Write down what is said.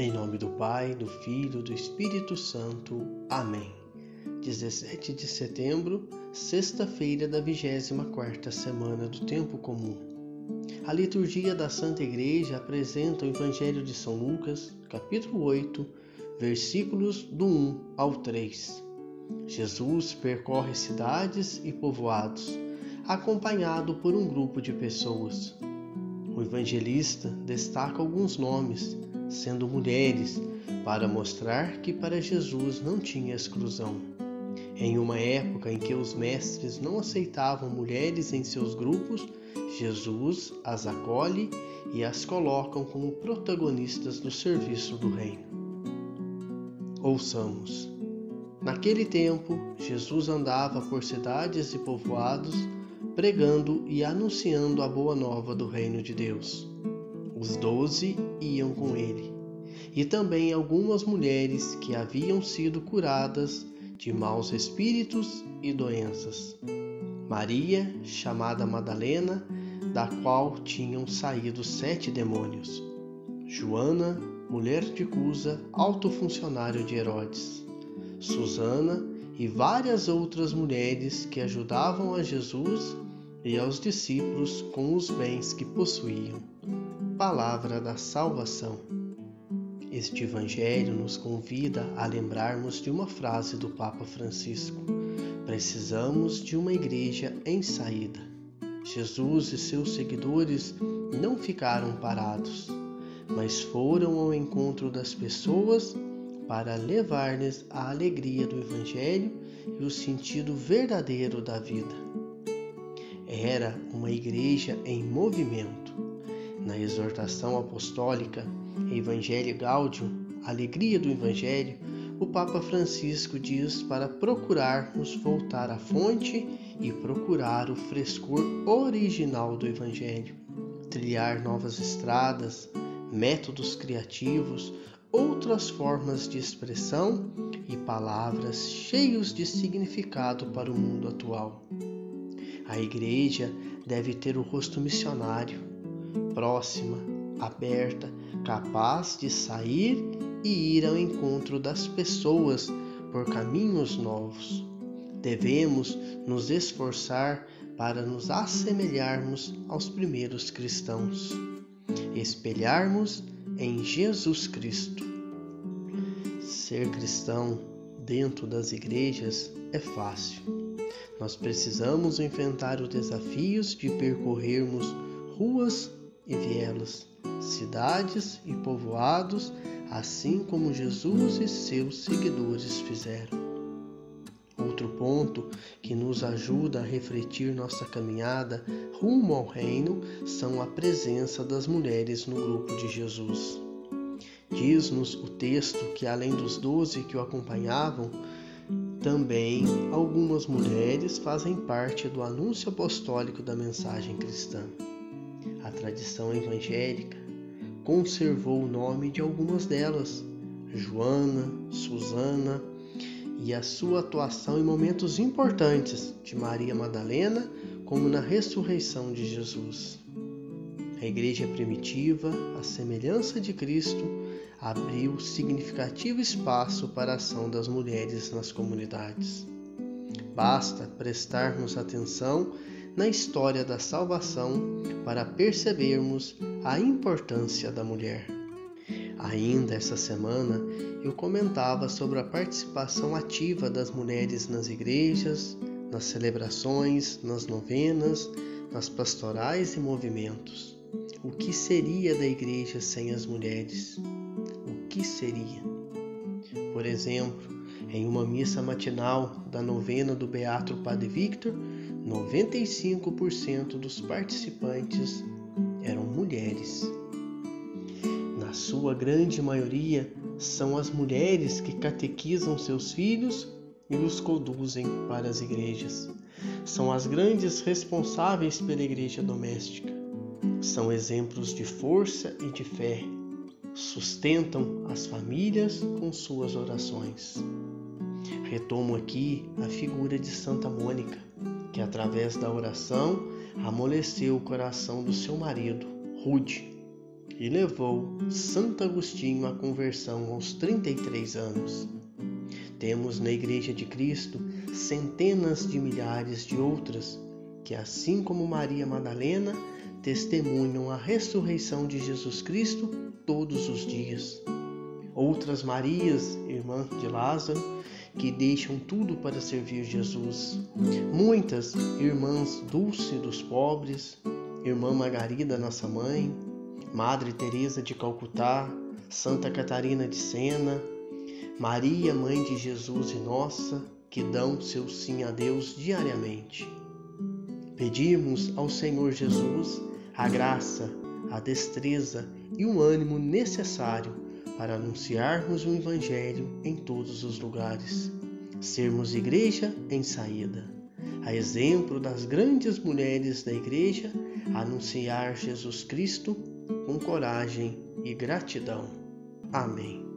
Em nome do Pai, do Filho, do Espírito Santo. Amém. 17 de setembro, sexta-feira da 24ª semana do tempo comum. A liturgia da Santa Igreja apresenta o Evangelho de São Lucas, capítulo 8, versículos do 1 ao 3. Jesus percorre cidades e povoados, acompanhado por um grupo de pessoas. O evangelista destaca alguns nomes sendo mulheres, para mostrar que para Jesus não tinha exclusão. Em uma época em que os mestres não aceitavam mulheres em seus grupos, Jesus as acolhe e as colocam como protagonistas do serviço do Reino. Ouçamos. Naquele tempo, Jesus andava por cidades e povoados, pregando e anunciando a boa nova do Reino de Deus. Os doze iam com ele, e também algumas mulheres que haviam sido curadas de maus espíritos e doenças. Maria, chamada Madalena, da qual tinham saído sete demônios. Joana, mulher de Cusa, alto funcionário de Herodes. Susana e várias outras mulheres que ajudavam a Jesus e aos discípulos com os bens que possuíam palavra da salvação. Este Evangelho nos convida a lembrarmos de uma frase do Papa Francisco: Precisamos de uma igreja em saída. Jesus e seus seguidores não ficaram parados, mas foram ao encontro das pessoas para levar-lhes a alegria do Evangelho e o sentido verdadeiro da vida. Era uma igreja em movimento na exortação apostólica Evangelho Gaudium, Alegria do Evangelho, o Papa Francisco diz para procurarmos voltar à fonte e procurar o frescor original do Evangelho, trilhar novas estradas, métodos criativos, outras formas de expressão e palavras cheios de significado para o mundo atual. A Igreja deve ter o rosto missionário, próxima, aberta, capaz de sair e ir ao encontro das pessoas por caminhos novos. Devemos nos esforçar para nos assemelharmos aos primeiros cristãos, espelharmos em Jesus Cristo. Ser cristão dentro das igrejas é fácil. Nós precisamos enfrentar os desafios de percorrermos ruas e vielas, cidades e povoados, assim como Jesus e seus seguidores fizeram. Outro ponto que nos ajuda a refletir nossa caminhada rumo ao reino são a presença das mulheres no grupo de Jesus. Diz-nos o texto que, além dos doze que o acompanhavam, também algumas mulheres fazem parte do anúncio apostólico da mensagem cristã. A tradição evangélica conservou o nome de algumas delas, Joana, Susana, e a sua atuação em momentos importantes de Maria Madalena, como na ressurreição de Jesus. A igreja primitiva, a semelhança de Cristo, abriu significativo espaço para a ação das mulheres nas comunidades. Basta prestarmos atenção na história da salvação para percebermos a importância da mulher. Ainda essa semana eu comentava sobre a participação ativa das mulheres nas igrejas, nas celebrações, nas novenas, nas pastorais e movimentos. O que seria da igreja sem as mulheres? O que seria? Por exemplo, em uma missa matinal da novena do Beato Padre Victor, 95% dos participantes eram mulheres. Na sua grande maioria, são as mulheres que catequizam seus filhos e os conduzem para as igrejas. São as grandes responsáveis pela igreja doméstica. São exemplos de força e de fé. Sustentam as famílias com suas orações. Retomo aqui a figura de Santa Mônica, que através da oração amoleceu o coração do seu marido, Rude. e levou Santo Agostinho à conversão aos 33 anos. Temos na Igreja de Cristo centenas de milhares de outras que, assim como Maria Madalena, testemunham a ressurreição de Jesus Cristo todos os dias. Outras Marias, irmã de Lázaro, que deixam tudo para servir Jesus. Muitas irmãs Dulce dos pobres, irmã Margarida, nossa mãe, Madre Teresa de Calcutá, Santa Catarina de Sena, Maria, mãe de Jesus e nossa, que dão seu sim a Deus diariamente. Pedimos ao Senhor Jesus a graça, a destreza e o ânimo necessário para anunciarmos o Evangelho em todos os lugares, sermos igreja em saída. A exemplo das grandes mulheres da igreja, anunciar Jesus Cristo com coragem e gratidão. Amém.